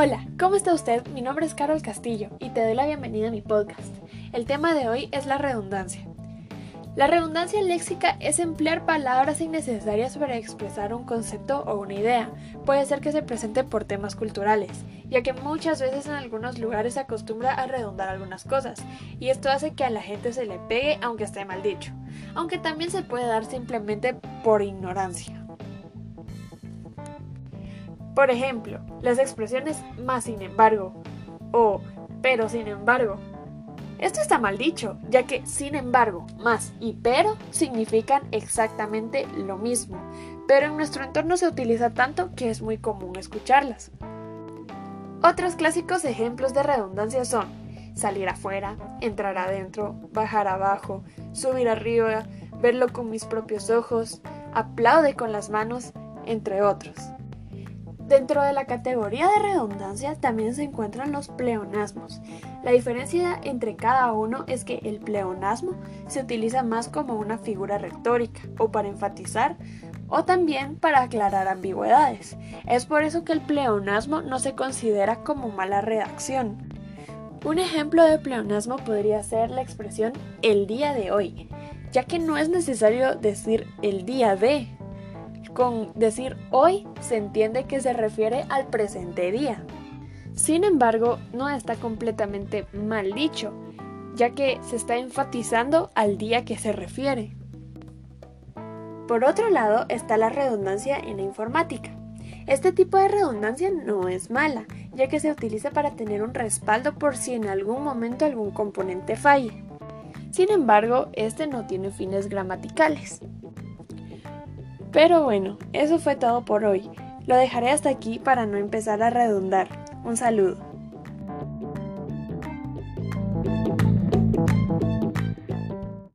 Hola, ¿cómo está usted? Mi nombre es Carol Castillo y te doy la bienvenida a mi podcast. El tema de hoy es la redundancia. La redundancia léxica es emplear palabras innecesarias para expresar un concepto o una idea. Puede ser que se presente por temas culturales, ya que muchas veces en algunos lugares se acostumbra a redundar algunas cosas, y esto hace que a la gente se le pegue aunque esté mal dicho, aunque también se puede dar simplemente por ignorancia. Por ejemplo, las expresiones más sin embargo o pero sin embargo esto está mal dicho, ya que sin embargo, más y pero significan exactamente lo mismo, pero en nuestro entorno se utiliza tanto que es muy común escucharlas. Otros clásicos ejemplos de redundancia son salir afuera, entrar adentro, bajar abajo, subir arriba, verlo con mis propios ojos, aplaude con las manos, entre otros. Dentro de la categoría de redundancia también se encuentran los pleonasmos. La diferencia entre cada uno es que el pleonasmo se utiliza más como una figura retórica o para enfatizar o también para aclarar ambigüedades. Es por eso que el pleonasmo no se considera como mala redacción. Un ejemplo de pleonasmo podría ser la expresión el día de hoy, ya que no es necesario decir el día de, con decir hoy se entiende que se refiere al presente día. Sin embargo, no está completamente mal dicho, ya que se está enfatizando al día que se refiere. Por otro lado está la redundancia en la informática. Este tipo de redundancia no es mala, ya que se utiliza para tener un respaldo por si en algún momento algún componente falle. Sin embargo, este no tiene fines gramaticales. Pero bueno, eso fue todo por hoy. Lo dejaré hasta aquí para no empezar a redundar. Un saludo.